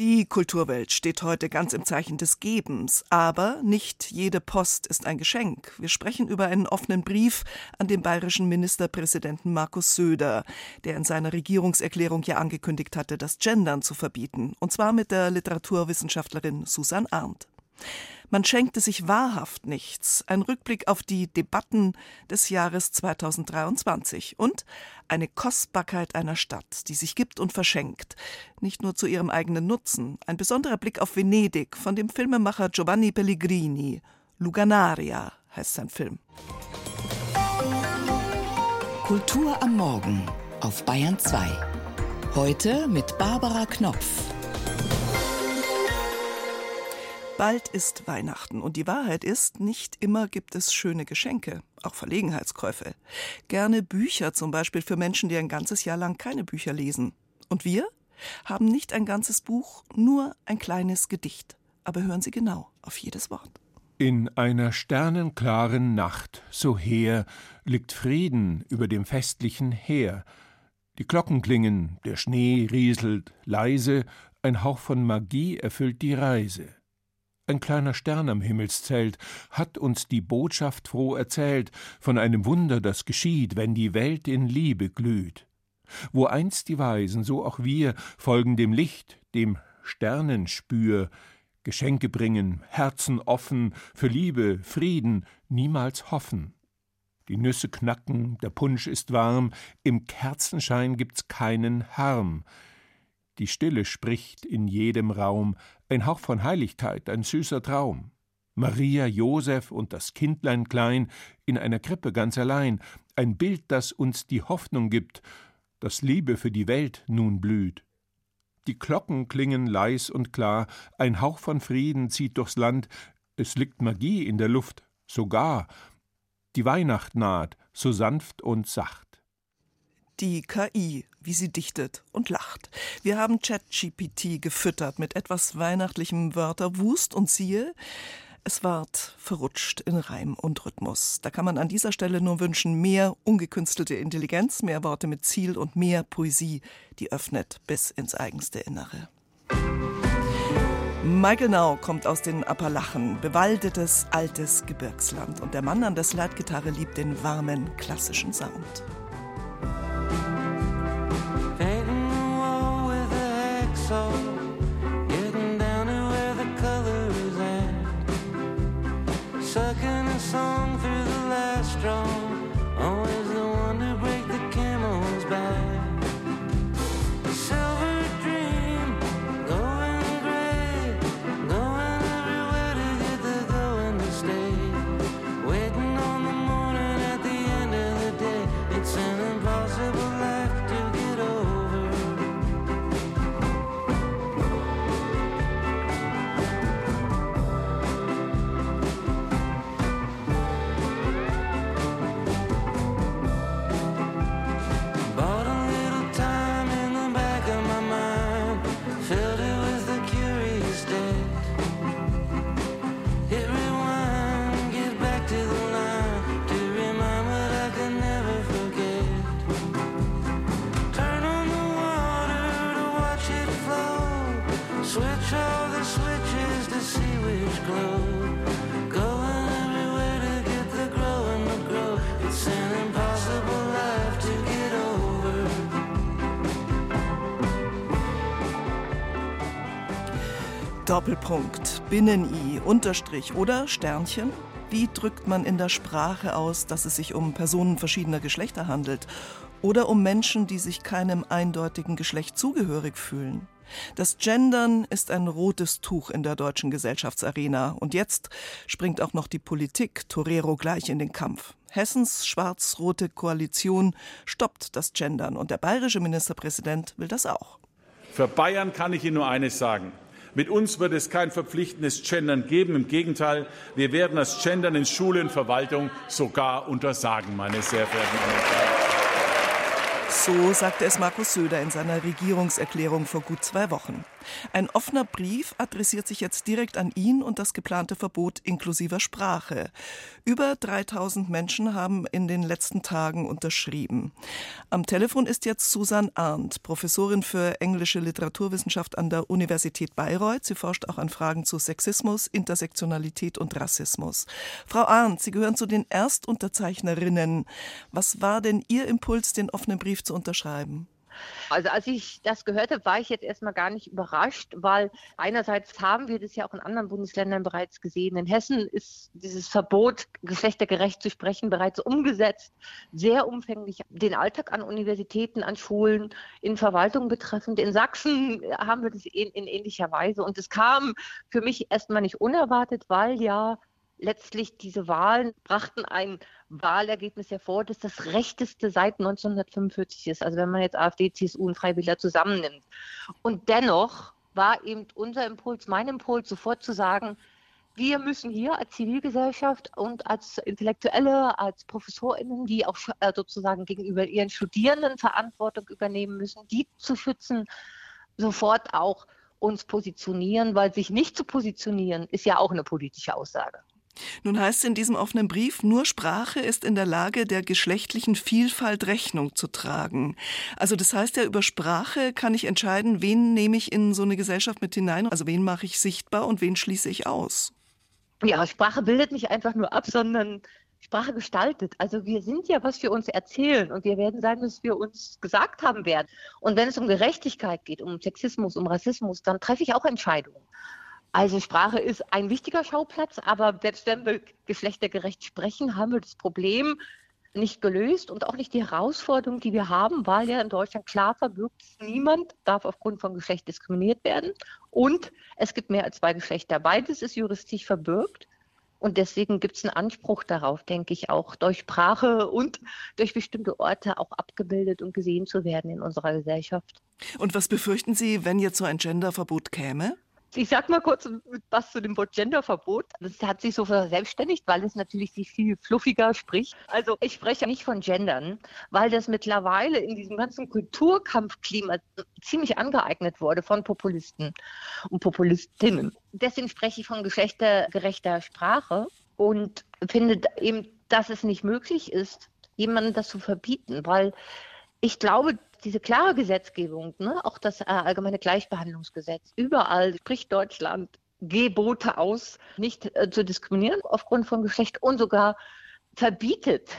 Die Kulturwelt steht heute ganz im Zeichen des Gebens, aber nicht jede Post ist ein Geschenk. Wir sprechen über einen offenen Brief an den bayerischen Ministerpräsidenten Markus Söder, der in seiner Regierungserklärung ja angekündigt hatte, das Gendern zu verbieten, und zwar mit der Literaturwissenschaftlerin Susan Arndt. Man schenkte sich wahrhaft nichts. Ein Rückblick auf die Debatten des Jahres 2023 und eine Kostbarkeit einer Stadt, die sich gibt und verschenkt, nicht nur zu ihrem eigenen Nutzen. Ein besonderer Blick auf Venedig von dem Filmemacher Giovanni Pellegrini. Luganaria heißt sein Film. Kultur am Morgen auf Bayern 2. Heute mit Barbara Knopf. Bald ist Weihnachten und die Wahrheit ist, nicht immer gibt es schöne Geschenke, auch Verlegenheitskäufe. Gerne Bücher zum Beispiel für Menschen, die ein ganzes Jahr lang keine Bücher lesen. Und wir haben nicht ein ganzes Buch, nur ein kleines Gedicht. Aber hören Sie genau auf jedes Wort. In einer sternenklaren Nacht, so her, liegt Frieden über dem festlichen Heer. Die Glocken klingen, der Schnee rieselt leise, ein Hauch von Magie erfüllt die Reise. Ein kleiner Stern am Himmelszelt hat uns die Botschaft froh erzählt von einem Wunder, das geschieht, wenn die Welt in Liebe glüht. Wo einst die Weisen, so auch wir, folgen dem Licht, dem Sternenspür, Geschenke bringen, Herzen offen, für Liebe, Frieden, niemals hoffen. Die Nüsse knacken, der Punsch ist warm, im Kerzenschein gibt's keinen Harm. Die Stille spricht in jedem Raum, ein Hauch von Heiligkeit, ein süßer Traum. Maria, Josef und das Kindlein klein, in einer Krippe ganz allein, ein Bild, das uns die Hoffnung gibt, dass Liebe für die Welt nun blüht. Die Glocken klingen leis und klar, ein Hauch von Frieden zieht durchs Land, es liegt Magie in der Luft, sogar. Die Weihnacht naht, so sanft und sacht. Die KI, wie sie dichtet und lacht. Wir haben ChatGPT gefüttert mit etwas weihnachtlichem Wörterwust und siehe, es ward verrutscht in Reim und Rhythmus. Da kann man an dieser Stelle nur wünschen, mehr ungekünstelte Intelligenz, mehr Worte mit Ziel und mehr Poesie, die öffnet bis ins eigenste Innere. Michael Now kommt aus den Appalachen, bewaldetes altes Gebirgsland und der Mann an der Slide-Gitarre liebt den warmen klassischen Sound. Oh. Doppelpunkt, Binnen-I, Unterstrich oder Sternchen? Wie drückt man in der Sprache aus, dass es sich um Personen verschiedener Geschlechter handelt oder um Menschen, die sich keinem eindeutigen Geschlecht zugehörig fühlen? Das Gendern ist ein rotes Tuch in der deutschen Gesellschaftsarena. Und jetzt springt auch noch die Politik Torero gleich in den Kampf. Hessens schwarz-rote Koalition stoppt das Gendern und der bayerische Ministerpräsident will das auch. Für Bayern kann ich Ihnen nur eines sagen. Mit uns wird es kein verpflichtendes Gendern geben. Im Gegenteil, wir werden das Gendern in Schule und Verwaltung sogar untersagen, meine sehr verehrten Damen und Herren. So sagte es Markus Söder in seiner Regierungserklärung vor gut zwei Wochen. Ein offener Brief adressiert sich jetzt direkt an ihn und das geplante Verbot inklusiver Sprache. Über 3000 Menschen haben in den letzten Tagen unterschrieben. Am Telefon ist jetzt Susan Arndt, Professorin für englische Literaturwissenschaft an der Universität Bayreuth. Sie forscht auch an Fragen zu Sexismus, Intersektionalität und Rassismus. Frau Arndt, Sie gehören zu den Erstunterzeichnerinnen. Was war denn Ihr Impuls, den offenen Brief zu unterschreiben? Also als ich das gehört habe, war ich jetzt erstmal gar nicht überrascht, weil einerseits haben wir das ja auch in anderen Bundesländern bereits gesehen. In Hessen ist dieses Verbot, geschlechtergerecht zu sprechen, bereits umgesetzt, sehr umfänglich den Alltag an Universitäten, an Schulen, in Verwaltung betreffend. In Sachsen haben wir das in, in ähnlicher Weise. Und es kam für mich erstmal nicht unerwartet, weil ja letztlich diese Wahlen brachten ein Wahlergebnis hervor, das das rechteste seit 1945 ist. Also wenn man jetzt AfD, CSU und Freiwilliger zusammennimmt. Und dennoch war eben unser Impuls, mein Impuls, sofort zu sagen, wir müssen hier als Zivilgesellschaft und als Intellektuelle, als ProfessorInnen, die auch äh, sozusagen gegenüber ihren Studierenden Verantwortung übernehmen müssen, die zu schützen, sofort auch uns positionieren, weil sich nicht zu positionieren, ist ja auch eine politische Aussage. Nun heißt es in diesem offenen Brief, nur Sprache ist in der Lage, der geschlechtlichen Vielfalt Rechnung zu tragen. Also das heißt ja, über Sprache kann ich entscheiden, wen nehme ich in so eine Gesellschaft mit hinein, also wen mache ich sichtbar und wen schließe ich aus. Ja, Sprache bildet nicht einfach nur ab, sondern Sprache gestaltet. Also wir sind ja, was wir uns erzählen und wir werden sein, was wir uns gesagt haben werden. Und wenn es um Gerechtigkeit geht, um Sexismus, um Rassismus, dann treffe ich auch Entscheidungen. Also Sprache ist ein wichtiger Schauplatz, aber selbst wenn wir geschlechtergerecht sprechen, haben wir das Problem nicht gelöst und auch nicht die Herausforderung, die wir haben, weil ja in Deutschland klar verbirgt, niemand darf aufgrund von Geschlecht diskriminiert werden und es gibt mehr als zwei Geschlechter. Beides ist juristisch verbirgt. Und deswegen gibt es einen Anspruch darauf, denke ich, auch durch Sprache und durch bestimmte Orte auch abgebildet und gesehen zu werden in unserer Gesellschaft. Und was befürchten Sie, wenn jetzt so ein Genderverbot käme? Ich sag mal kurz was zu dem Wort Genderverbot. Das hat sich so verselbstständigt, weil es natürlich sich viel fluffiger spricht. Also ich spreche nicht von Gendern, weil das mittlerweile in diesem ganzen Kulturkampfklima ziemlich angeeignet wurde von Populisten und Populistinnen. Deswegen spreche ich von geschlechtergerechter Sprache und finde eben, dass es nicht möglich ist, jemandem das zu verbieten, weil ich glaube, diese klare Gesetzgebung, ne, auch das äh, allgemeine Gleichbehandlungsgesetz, überall spricht Deutschland Gebote aus, nicht äh, zu diskriminieren aufgrund von Geschlecht und sogar verbietet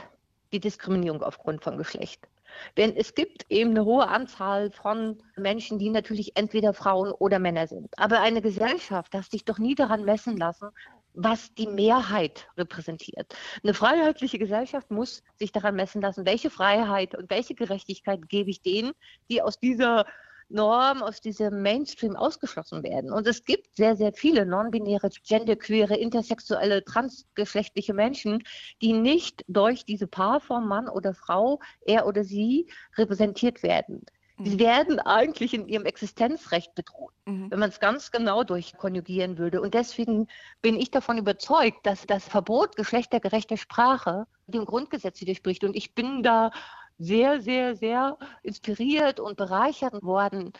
die Diskriminierung aufgrund von Geschlecht. Denn es gibt eben eine hohe Anzahl von Menschen, die natürlich entweder Frauen oder Männer sind. Aber eine Gesellschaft darf sich doch nie daran messen lassen, was die Mehrheit repräsentiert. Eine freiheitliche Gesellschaft muss sich daran messen lassen, welche Freiheit und welche Gerechtigkeit gebe ich denen, die aus dieser Norm, aus diesem Mainstream ausgeschlossen werden. Und es gibt sehr, sehr viele non-binäre, genderqueere, intersexuelle, transgeschlechtliche Menschen, die nicht durch diese Paarform Mann oder Frau, er oder sie, repräsentiert werden. Sie mhm. werden eigentlich in ihrem Existenzrecht bedroht, mhm. wenn man es ganz genau durchkonjugieren würde. Und deswegen bin ich davon überzeugt, dass das Verbot geschlechtergerechter Sprache dem Grundgesetz widerspricht. Und ich bin da sehr, sehr, sehr inspiriert und bereichert worden,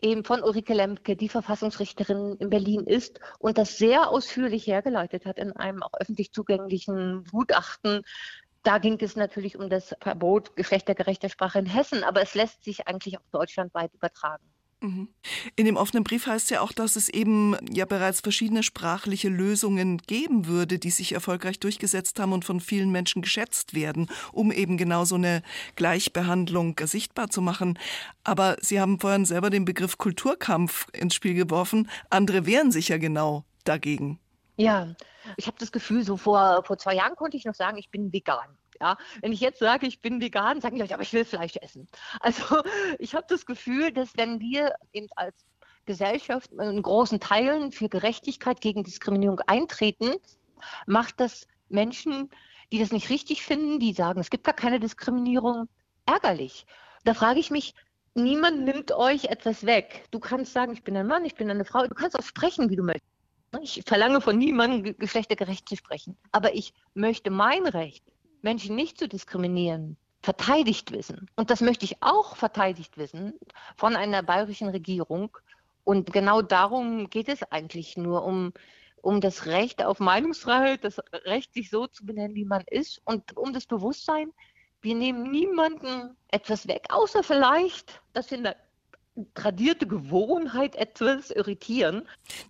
eben von Ulrike Lemke, die Verfassungsrichterin in Berlin ist und das sehr ausführlich hergeleitet hat in einem auch öffentlich zugänglichen Gutachten da ging es natürlich um das Verbot geschlechtergerechter Sprache in Hessen, aber es lässt sich eigentlich auch deutschlandweit übertragen. Mhm. In dem offenen Brief heißt ja auch, dass es eben ja bereits verschiedene sprachliche Lösungen geben würde, die sich erfolgreich durchgesetzt haben und von vielen Menschen geschätzt werden, um eben genau so eine Gleichbehandlung sichtbar zu machen. Aber Sie haben vorhin selber den Begriff Kulturkampf ins Spiel geworfen. Andere wehren sich ja genau dagegen. Ja, ich habe das Gefühl, so vor, vor zwei Jahren konnte ich noch sagen, ich bin vegan. Ja, wenn ich jetzt sage, ich bin vegan, sagen die Leute, aber ich will Fleisch essen. Also ich habe das Gefühl, dass wenn wir eben als Gesellschaft in großen Teilen für Gerechtigkeit gegen Diskriminierung eintreten, macht das Menschen, die das nicht richtig finden, die sagen, es gibt gar keine Diskriminierung, ärgerlich. Da frage ich mich, niemand nimmt euch etwas weg. Du kannst sagen, ich bin ein Mann, ich bin eine Frau, du kannst auch sprechen, wie du möchtest. Ich verlange von niemandem, geschlechtergerecht zu sprechen. Aber ich möchte mein Recht, Menschen nicht zu diskriminieren, verteidigt wissen. Und das möchte ich auch verteidigt wissen von einer bayerischen Regierung. Und genau darum geht es eigentlich nur um, um das Recht auf Meinungsfreiheit, das Recht, sich so zu benennen, wie man ist und um das Bewusstsein, wir nehmen niemanden etwas weg, außer vielleicht, dass wir eine tradierte Gewohnheit etwas irritieren.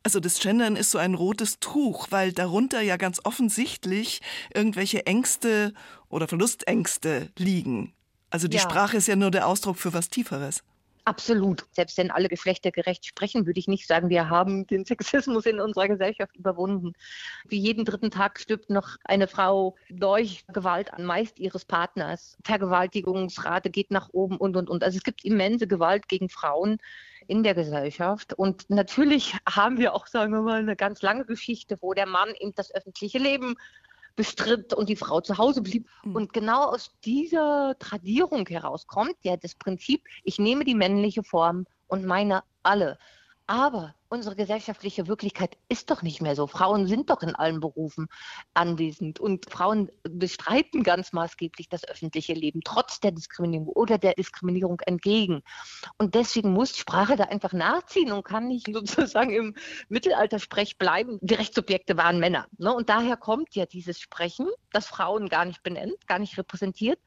Also das Gendern ist so ein rotes Tuch, weil darunter ja ganz offensichtlich irgendwelche Ängste oder Verlustängste liegen. Also die ja. Sprache ist ja nur der Ausdruck für was Tieferes. Absolut. Selbst wenn alle Geschlechter gerecht sprechen, würde ich nicht sagen, wir haben den Sexismus in unserer Gesellschaft überwunden. Wie jeden dritten Tag stirbt noch eine Frau durch Gewalt an meist ihres Partners. Vergewaltigungsrate geht nach oben und, und, und. Also es gibt immense Gewalt gegen Frauen in der Gesellschaft. Und natürlich haben wir auch, sagen wir mal, eine ganz lange Geschichte, wo der Mann eben das öffentliche Leben bestritt und die Frau zu Hause blieb. Mhm. Und genau aus dieser Tradierung heraus kommt ja das Prinzip, ich nehme die männliche Form und meine alle. Aber unsere gesellschaftliche Wirklichkeit ist doch nicht mehr so. Frauen sind doch in allen Berufen anwesend und Frauen bestreiten ganz maßgeblich das öffentliche Leben, trotz der Diskriminierung oder der Diskriminierung entgegen. Und deswegen muss Sprache da einfach nachziehen und kann nicht sozusagen im Mittelalter-Sprech bleiben. Die Rechtssubjekte waren Männer. Ne? Und daher kommt ja dieses Sprechen, das Frauen gar nicht benennt, gar nicht repräsentiert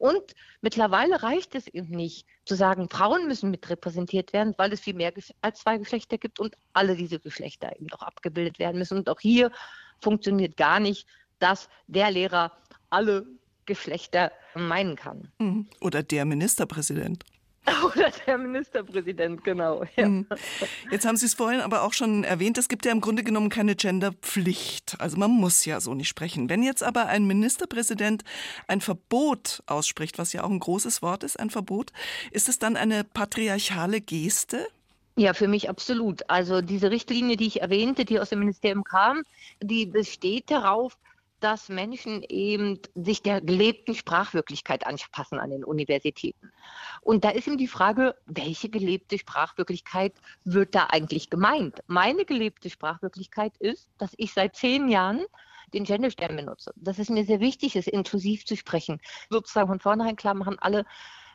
und mittlerweile reicht es eben nicht zu sagen, Frauen müssen mit repräsentiert werden, weil es viel mehr als zwei Geschlechter gibt und alle diese Geschlechter eben auch abgebildet werden müssen. Und auch hier funktioniert gar nicht, dass der Lehrer alle Geschlechter meinen kann. Mhm. Oder der Ministerpräsident. Oder der Ministerpräsident, genau. Ja. Mhm. Jetzt haben Sie es vorhin aber auch schon erwähnt, es gibt ja im Grunde genommen keine Genderpflicht. Also man muss ja so nicht sprechen. Wenn jetzt aber ein Ministerpräsident ein Verbot ausspricht, was ja auch ein großes Wort ist, ein Verbot, ist es dann eine patriarchale Geste? Ja, für mich absolut. Also diese Richtlinie, die ich erwähnte, die aus dem Ministerium kam, die besteht darauf, dass Menschen eben sich der gelebten Sprachwirklichkeit anpassen an den Universitäten. Und da ist eben die Frage, welche gelebte Sprachwirklichkeit wird da eigentlich gemeint? Meine gelebte Sprachwirklichkeit ist, dass ich seit zehn Jahren den Genderstern benutze. Das ist mir sehr wichtig, es inklusiv zu sprechen. Sozusagen von vornherein klar machen, alle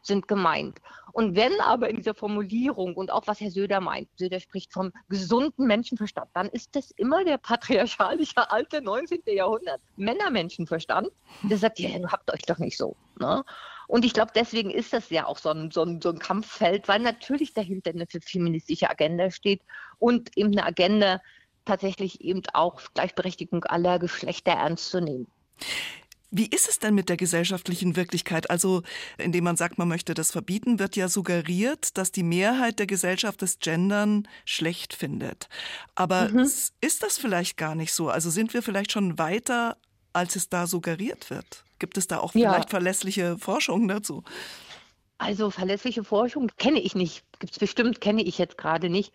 sind gemeint. Und wenn aber in dieser Formulierung und auch was Herr Söder meint, Söder spricht vom gesunden Menschenverstand, dann ist das immer der patriarchalische alte 19. Jahrhundert Männermenschenverstand, der sagt, ja, ihr habt euch doch nicht so. Ne? Und ich glaube, deswegen ist das ja auch so ein, so, ein, so ein Kampffeld, weil natürlich dahinter eine feministische Agenda steht und eben eine Agenda, tatsächlich eben auch Gleichberechtigung aller Geschlechter ernst zu nehmen. Wie ist es denn mit der gesellschaftlichen Wirklichkeit? Also, indem man sagt, man möchte das verbieten, wird ja suggeriert, dass die Mehrheit der Gesellschaft das Gendern schlecht findet. Aber mhm. ist das vielleicht gar nicht so? Also sind wir vielleicht schon weiter, als es da suggeriert wird? Gibt es da auch vielleicht ja. verlässliche Forschung dazu? Also verlässliche Forschung kenne ich nicht. Gibt es bestimmt, kenne ich jetzt gerade nicht.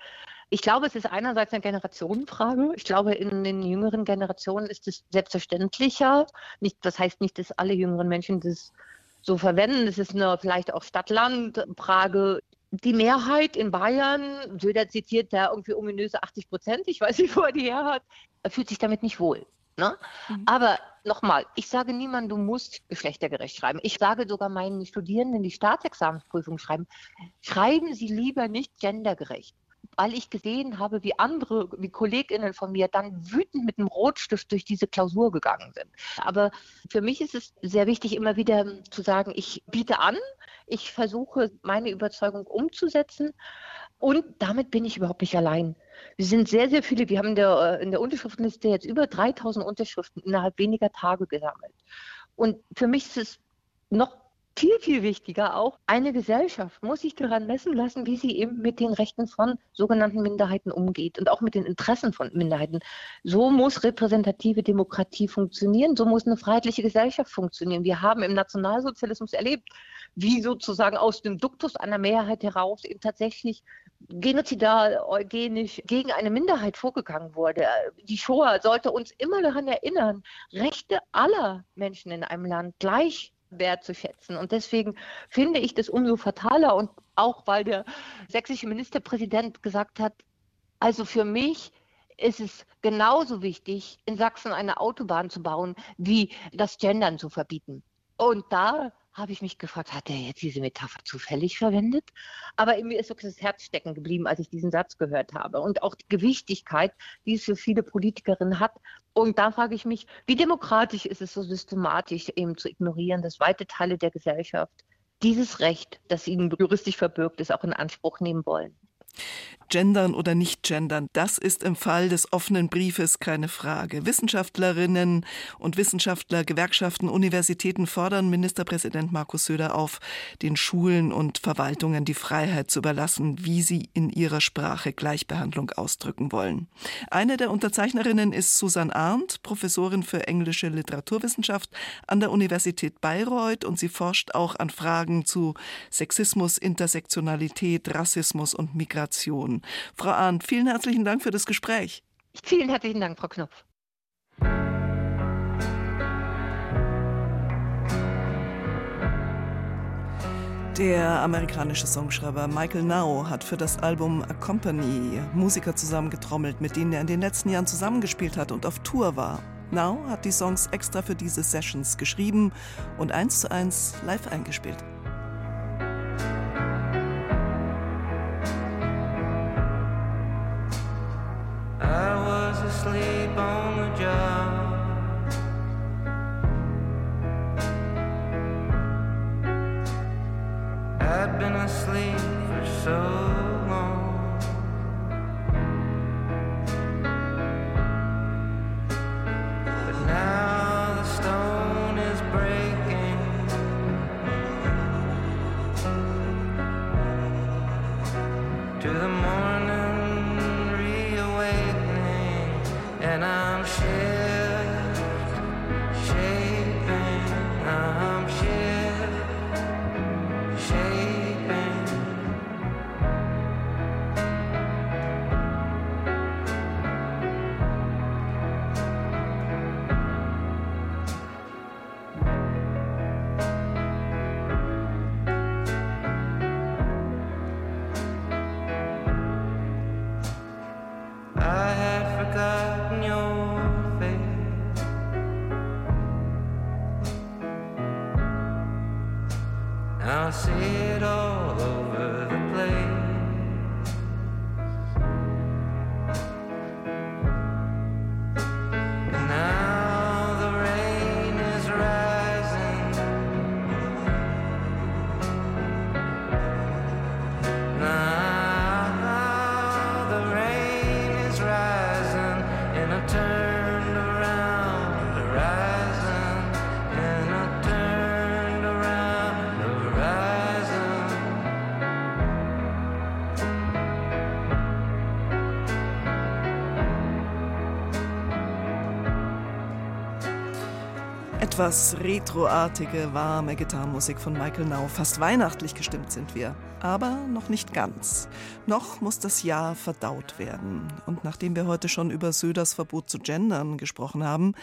Ich glaube, es ist einerseits eine Generationenfrage. Ich glaube, in den jüngeren Generationen ist es selbstverständlicher. Nicht, das heißt nicht, dass alle jüngeren Menschen das so verwenden. Es ist eine vielleicht auch Stadt-Land-Frage. Die Mehrheit in Bayern, Söder zitiert da irgendwie ominöse 80 Prozent, ich weiß nicht, wo er die her hat, fühlt sich damit nicht wohl. Ne? Mhm. Aber nochmal, ich sage niemandem, du musst geschlechtergerecht schreiben. Ich sage sogar meinen Studierenden, die Staatsexamensprüfung schreiben, schreiben Sie lieber nicht gendergerecht weil ich gesehen habe, wie andere, wie KollegInnen von mir dann wütend mit einem Rotstift durch diese Klausur gegangen sind. Aber für mich ist es sehr wichtig, immer wieder zu sagen, ich biete an, ich versuche, meine Überzeugung umzusetzen und damit bin ich überhaupt nicht allein. Wir sind sehr, sehr viele, wir haben in der, in der Unterschriftenliste jetzt über 3000 Unterschriften innerhalb weniger Tage gesammelt. Und für mich ist es noch viel, viel wichtiger auch, eine Gesellschaft muss sich daran messen lassen, wie sie eben mit den Rechten von sogenannten Minderheiten umgeht und auch mit den Interessen von Minderheiten. So muss repräsentative Demokratie funktionieren, so muss eine freiheitliche Gesellschaft funktionieren. Wir haben im Nationalsozialismus erlebt, wie sozusagen aus dem Duktus einer Mehrheit heraus eben tatsächlich genozidal, eugenisch gegen eine Minderheit vorgegangen wurde. Die Shoah sollte uns immer daran erinnern, Rechte aller Menschen in einem Land gleich wertzuschätzen. Und deswegen finde ich das umso fataler und auch weil der sächsische Ministerpräsident gesagt hat, also für mich ist es genauso wichtig, in Sachsen eine Autobahn zu bauen, wie das Gendern zu verbieten. Und da habe ich mich gefragt, hat er jetzt diese Metapher zufällig verwendet? Aber mir ist wirklich das Herz stecken geblieben, als ich diesen Satz gehört habe. Und auch die Gewichtigkeit, die es für viele Politikerinnen hat. Und da frage ich mich, wie demokratisch ist es so systematisch eben zu ignorieren, dass weite Teile der Gesellschaft dieses Recht, das ihnen juristisch verbürgt ist, auch in Anspruch nehmen wollen. Gendern oder nicht gendern, das ist im Fall des offenen Briefes keine Frage. Wissenschaftlerinnen und Wissenschaftler, Gewerkschaften, Universitäten fordern Ministerpräsident Markus Söder auf, den Schulen und Verwaltungen die Freiheit zu überlassen, wie sie in ihrer Sprache Gleichbehandlung ausdrücken wollen. Eine der Unterzeichnerinnen ist Susan Arndt, Professorin für englische Literaturwissenschaft an der Universität Bayreuth und sie forscht auch an Fragen zu Sexismus, Intersektionalität, Rassismus und Migration. Frau Arndt, vielen herzlichen Dank für das Gespräch. Vielen herzlichen Dank, Frau Knopf. Der amerikanische Songschreiber Michael Now hat für das Album A Company Musiker zusammengetrommelt, mit denen er in den letzten Jahren zusammengespielt hat und auf Tour war. Now hat die Songs extra für diese Sessions geschrieben und eins zu eins live eingespielt. Sleep on the job. I'd been asleep for so I'll see it all over. Etwas retroartige, warme Gitarrenmusik von Michael Nau. Fast weihnachtlich gestimmt sind wir. Aber noch nicht ganz. Noch muss das Jahr verdaut werden. Und nachdem wir heute schon über Söders Verbot zu gendern gesprochen haben,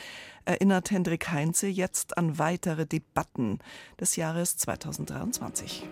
erinnert Hendrik Heinze jetzt an weitere Debatten des Jahres 2023.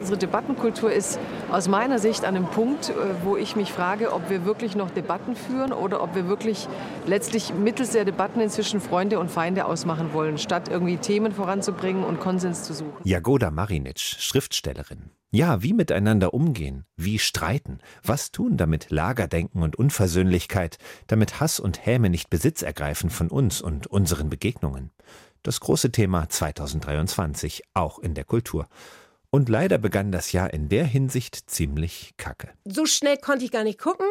Unsere Debattenkultur ist aus meiner Sicht an einem Punkt, äh, wo ich mich frage, ob wir wirklich noch Debatten führen oder ob wir wirklich letztlich mittels der Debatten inzwischen Freunde und Feinde ausmachen wollen, statt irgendwie Themen voranzubringen und Konsens zu suchen. Jagoda Marinic, Schriftstellerin. Ja, wie miteinander umgehen, wie streiten, was tun, damit Lagerdenken und Unversöhnlichkeit, damit Hass und Häme nicht Besitz ergreifen von uns und unseren Begegnungen. Das große Thema 2023, auch in der Kultur. Und leider begann das Jahr in der Hinsicht ziemlich kacke. So schnell konnte ich gar nicht gucken,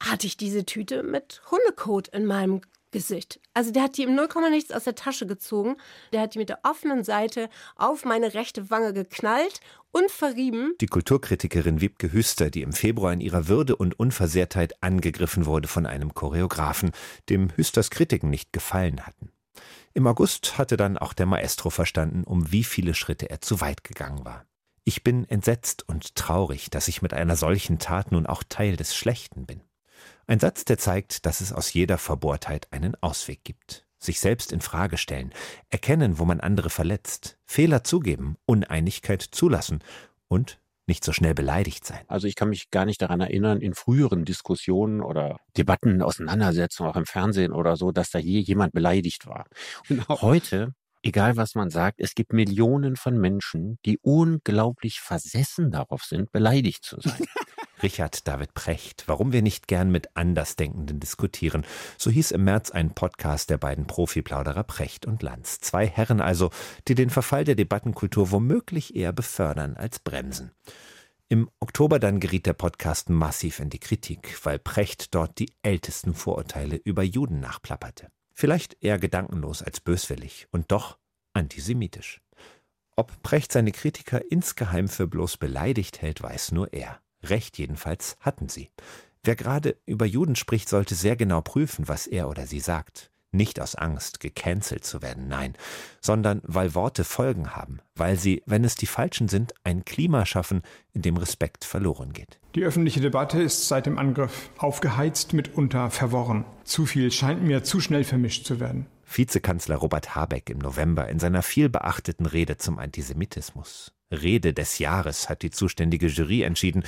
hatte ich diese Tüte mit Hundekot in meinem Gesicht. Also der hat die im Nullkomma nichts aus der Tasche gezogen. Der hat die mit der offenen Seite auf meine rechte Wange geknallt und verrieben. Die Kulturkritikerin Wiebke Hüster, die im Februar in ihrer Würde und Unversehrtheit angegriffen wurde von einem Choreografen, dem Hüsters Kritiken nicht gefallen hatten. Im August hatte dann auch der Maestro verstanden, um wie viele Schritte er zu weit gegangen war. Ich bin entsetzt und traurig, dass ich mit einer solchen Tat nun auch Teil des Schlechten bin. Ein Satz, der zeigt, dass es aus jeder Verbohrtheit einen Ausweg gibt. Sich selbst in Frage stellen, erkennen, wo man andere verletzt, Fehler zugeben, Uneinigkeit zulassen und nicht so schnell beleidigt sein. Also ich kann mich gar nicht daran erinnern, in früheren Diskussionen oder Debatten, Auseinandersetzungen, auch im Fernsehen oder so, dass da je jemand beleidigt war. Genau. Heute egal was man sagt, es gibt Millionen von Menschen, die unglaublich versessen darauf sind, beleidigt zu sein. Richard David Precht, warum wir nicht gern mit Andersdenkenden diskutieren. So hieß im März ein Podcast der beiden Profiplauderer Precht und Lanz. Zwei Herren also, die den Verfall der Debattenkultur womöglich eher befördern als bremsen. Im Oktober dann geriet der Podcast massiv in die Kritik, weil Precht dort die ältesten Vorurteile über Juden nachplapperte. Vielleicht eher gedankenlos als böswillig und doch antisemitisch. Ob Precht seine Kritiker insgeheim für bloß beleidigt hält, weiß nur er. Recht jedenfalls hatten sie. Wer gerade über Juden spricht, sollte sehr genau prüfen, was er oder sie sagt. Nicht aus Angst, gecancelt zu werden, nein, sondern weil Worte Folgen haben, weil sie, wenn es die falschen sind, ein Klima schaffen, in dem Respekt verloren geht. Die öffentliche Debatte ist seit dem Angriff aufgeheizt, mitunter verworren. Zu viel scheint mir zu schnell vermischt zu werden. Vizekanzler Robert Habeck im November in seiner vielbeachteten Rede zum Antisemitismus. Rede des Jahres hat die zuständige Jury entschieden.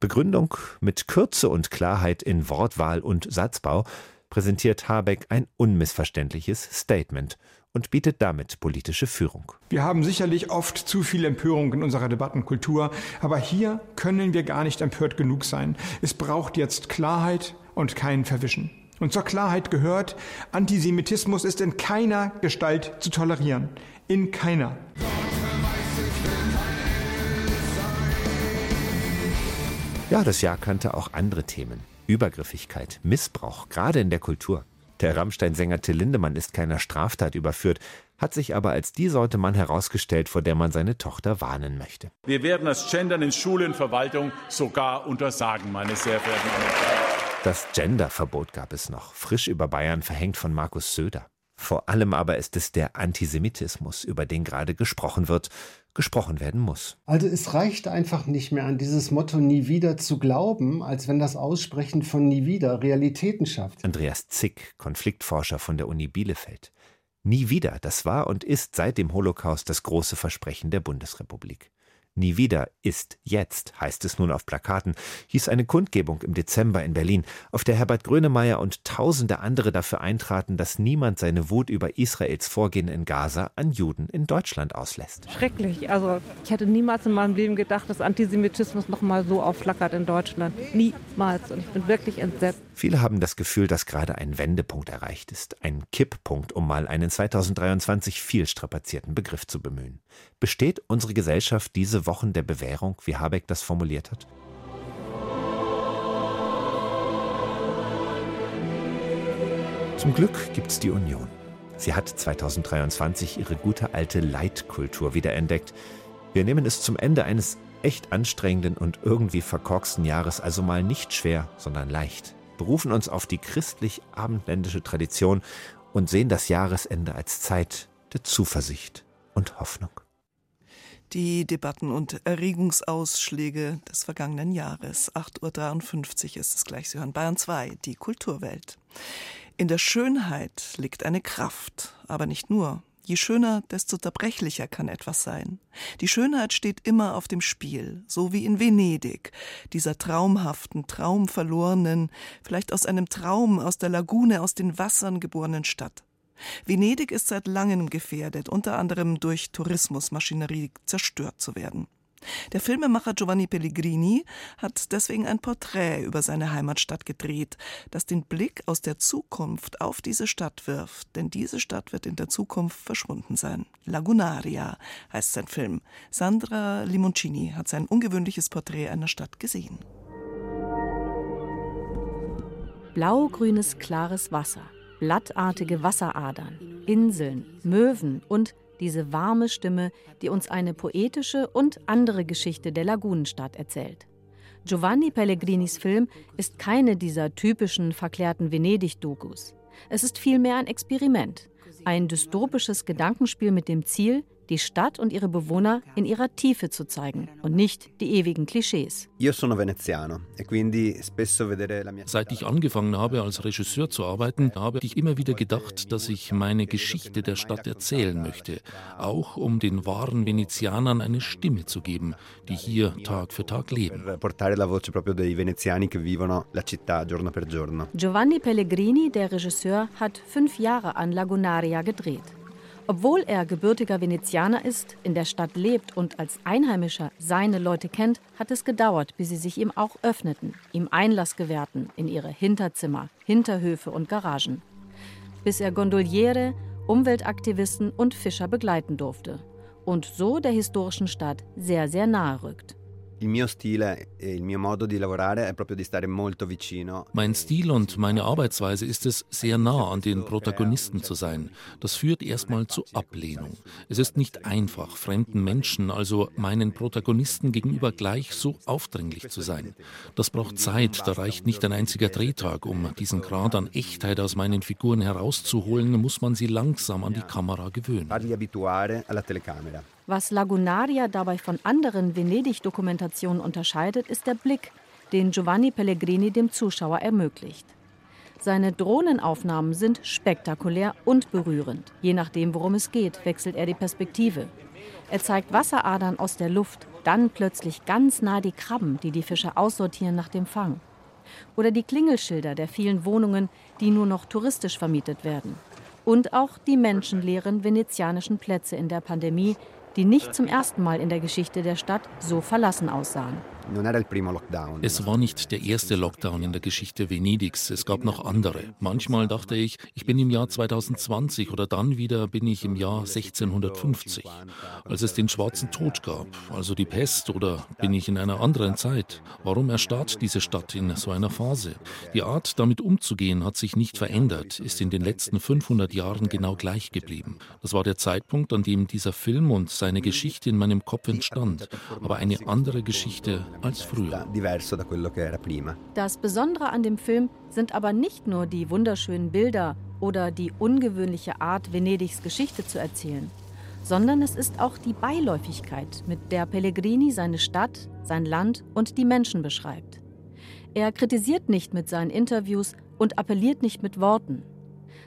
Begründung mit Kürze und Klarheit in Wortwahl und Satzbau präsentiert Habeck ein unmissverständliches Statement und bietet damit politische Führung. Wir haben sicherlich oft zu viel Empörung in unserer Debattenkultur, aber hier können wir gar nicht empört genug sein. Es braucht jetzt Klarheit und kein Verwischen. Und zur Klarheit gehört, Antisemitismus ist in keiner Gestalt zu tolerieren. In keiner. Ja, das Jahr kannte auch andere Themen. Übergriffigkeit, Missbrauch, gerade in der Kultur. Der Rammstein-Sänger Till Lindemann ist keiner Straftat überführt, hat sich aber als die Sorte Mann herausgestellt, vor der man seine Tochter warnen möchte. Wir werden das Gendern in Schule und Verwaltung sogar untersagen, meine sehr verehrten Damen und Herren. Das Genderverbot gab es noch, frisch über Bayern verhängt von Markus Söder. Vor allem aber ist es der Antisemitismus, über den gerade gesprochen wird, gesprochen werden muss. Also es reicht einfach nicht mehr an dieses Motto nie wieder zu glauben, als wenn das Aussprechen von nie wieder Realitäten schafft. Andreas Zick, Konfliktforscher von der Uni Bielefeld. Nie wieder, das war und ist seit dem Holocaust das große Versprechen der Bundesrepublik. Nie wieder ist jetzt, heißt es nun auf Plakaten, hieß eine Kundgebung im Dezember in Berlin, auf der Herbert Grönemeyer und tausende andere dafür eintraten, dass niemand seine Wut über Israels Vorgehen in Gaza an Juden in Deutschland auslässt. Schrecklich. Also ich hätte niemals in meinem Leben gedacht, dass Antisemitismus noch mal so aufflackert in Deutschland. Niemals. Und ich bin wirklich entsetzt. Viele haben das Gefühl, dass gerade ein Wendepunkt erreicht ist, ein Kipppunkt, um mal einen 2023 viel strapazierten Begriff zu bemühen. Besteht unsere Gesellschaft diese Wochen der Bewährung, wie Habeck das formuliert hat? Zum Glück gibt es die Union. Sie hat 2023 ihre gute alte Leitkultur wiederentdeckt. Wir nehmen es zum Ende eines echt anstrengenden und irgendwie verkorksten Jahres also mal nicht schwer, sondern leicht berufen uns auf die christlich-abendländische Tradition und sehen das Jahresende als Zeit der Zuversicht und Hoffnung. Die Debatten und Erregungsausschläge des vergangenen Jahres. 8.53 Uhr ist es gleich. Sie hören Bayern 2, die Kulturwelt. In der Schönheit liegt eine Kraft, aber nicht nur. Je schöner, desto zerbrechlicher kann etwas sein. Die Schönheit steht immer auf dem Spiel, so wie in Venedig, dieser traumhaften, traumverlorenen, vielleicht aus einem Traum aus der Lagune, aus den Wassern geborenen Stadt. Venedig ist seit langem gefährdet, unter anderem durch Tourismusmaschinerie zerstört zu werden. Der Filmemacher Giovanni Pellegrini hat deswegen ein Porträt über seine Heimatstadt gedreht, das den Blick aus der Zukunft auf diese Stadt wirft, denn diese Stadt wird in der Zukunft verschwunden sein. Lagunaria heißt sein Film. Sandra Limoncini hat sein ungewöhnliches Porträt einer Stadt gesehen. Blau-grünes klares Wasser, blattartige Wasseradern, Inseln, Möwen und diese warme Stimme, die uns eine poetische und andere Geschichte der Lagunenstadt erzählt. Giovanni Pellegrinis Film ist keine dieser typischen verklärten Venedig-Dokus. Es ist vielmehr ein Experiment, ein dystopisches Gedankenspiel mit dem Ziel, die Stadt und ihre Bewohner in ihrer Tiefe zu zeigen und nicht die ewigen Klischees. E Seit ich angefangen habe, als Regisseur zu arbeiten, habe ich immer wieder gedacht, dass ich meine Geschichte der Stadt erzählen möchte, auch um den wahren Venezianern eine Stimme zu geben, die hier Tag für Tag leben. Giovanni Pellegrini, der Regisseur, hat fünf Jahre an Lagunaria gedreht. Obwohl er gebürtiger Venezianer ist, in der Stadt lebt und als Einheimischer seine Leute kennt, hat es gedauert, bis sie sich ihm auch öffneten, ihm Einlass gewährten in ihre Hinterzimmer, Hinterhöfe und Garagen. Bis er Gondoliere, Umweltaktivisten und Fischer begleiten durfte und so der historischen Stadt sehr, sehr nahe rückt. Il mio stile e il mio modo di lavorare è proprio di stare molto vicino. Mein Stil und meine Arbeitsweise ist es, sehr nah an den Protagonisten zu sein. Das führt erstmal zu Ablehnung. Es ist nicht einfach, fremden Menschen, also meinen Protagonisten gegenüber gleich so aufdringlich zu sein. Das braucht Zeit, da reicht nicht ein einziger Drehtag. Um diesen Grad an Echtheit aus meinen Figuren herauszuholen, muss man sie langsam an die Kamera gewöhnen. Farli abituare alla telecamera. Was Lagunaria dabei von anderen Venedig-Dokumentationen unterscheidet, ist der Blick, den Giovanni Pellegrini dem Zuschauer ermöglicht. Seine Drohnenaufnahmen sind spektakulär und berührend. Je nachdem, worum es geht, wechselt er die Perspektive. Er zeigt Wasseradern aus der Luft, dann plötzlich ganz nah die Krabben, die die Fischer aussortieren nach dem Fang. Oder die Klingelschilder der vielen Wohnungen, die nur noch touristisch vermietet werden. Und auch die menschenleeren venezianischen Plätze in der Pandemie, die nicht zum ersten Mal in der Geschichte der Stadt so verlassen aussahen. Es war nicht der erste Lockdown in der Geschichte Venedigs, es gab noch andere. Manchmal dachte ich, ich bin im Jahr 2020 oder dann wieder bin ich im Jahr 1650, als es den schwarzen Tod gab, also die Pest oder bin ich in einer anderen Zeit. Warum erstarrt diese Stadt in so einer Phase? Die Art, damit umzugehen, hat sich nicht verändert, ist in den letzten 500 Jahren genau gleich geblieben. Das war der Zeitpunkt, an dem dieser Film und seine Geschichte in meinem Kopf entstand, aber eine andere Geschichte als früher. Das Besondere an dem Film sind aber nicht nur die wunderschönen Bilder oder die ungewöhnliche Art, Venedigs Geschichte zu erzählen, sondern es ist auch die Beiläufigkeit, mit der Pellegrini seine Stadt, sein Land und die Menschen beschreibt. Er kritisiert nicht mit seinen Interviews und appelliert nicht mit Worten.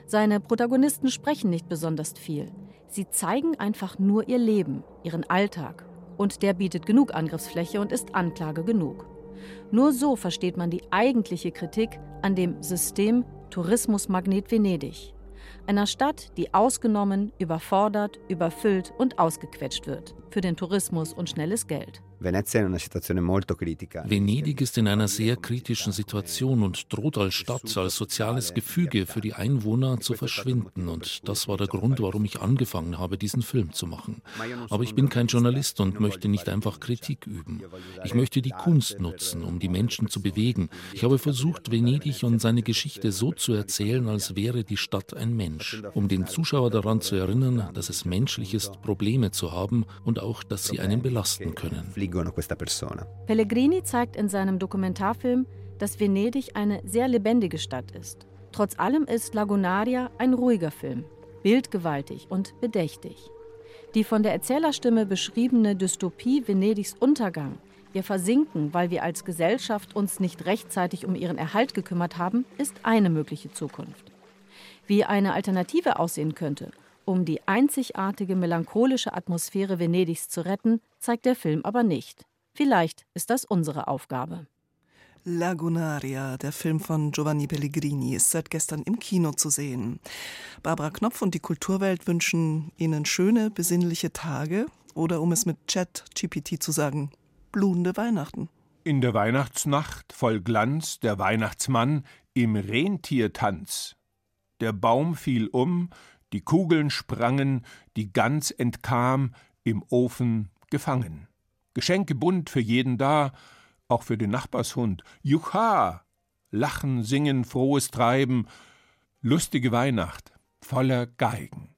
Seine Protagonisten sprechen nicht besonders viel. Sie zeigen einfach nur ihr Leben, ihren Alltag und der bietet genug Angriffsfläche und ist Anklage genug. Nur so versteht man die eigentliche Kritik an dem System Tourismusmagnet Venedig. Einer Stadt, die ausgenommen, überfordert, überfüllt und ausgequetscht wird. Für den Tourismus und schnelles Geld. Venedig ist in einer sehr kritischen Situation und droht als Stadt, als soziales Gefüge für die Einwohner zu verschwinden. Und das war der Grund, warum ich angefangen habe, diesen Film zu machen. Aber ich bin kein Journalist und möchte nicht einfach Kritik üben. Ich möchte die Kunst nutzen, um die Menschen zu bewegen. Ich habe versucht, Venedig und seine Geschichte so zu erzählen, als wäre die Stadt ein Mensch, um den Zuschauer daran zu erinnern, dass es menschlich ist, Probleme zu haben und auch, dass sie einen belasten können affliggono questa persona. Pellegrini zeigt in seinem Dokumentarfilm, dass Venedig eine sehr lebendige Stadt ist. Trotz allem ist Lagunaria ein ruhiger Film, bildgewaltig und bedächtig. Die von der Erzählerstimme beschriebene Dystopie Venedigs Untergang, ihr Versinken, weil wir als Gesellschaft uns nicht rechtzeitig um ihren Erhalt gekümmert haben, ist eine mögliche Zukunft. Wie eine Alternative aussehen könnte um die einzigartige melancholische Atmosphäre Venedigs zu retten, zeigt der Film aber nicht. Vielleicht ist das unsere Aufgabe. Lagunaria, der Film von Giovanni Pellegrini, ist seit gestern im Kino zu sehen. Barbara Knopf und die Kulturwelt wünschen Ihnen schöne, besinnliche Tage oder, um es mit Chat GPT zu sagen, blühende Weihnachten. In der Weihnachtsnacht voll Glanz der Weihnachtsmann im Rentiertanz. Der Baum fiel um, die Kugeln sprangen, die Gans entkam, im Ofen gefangen. Geschenke bunt für jeden da, auch für den Nachbarshund. Jucha! Lachen, singen, frohes Treiben, lustige Weihnacht voller Geigen.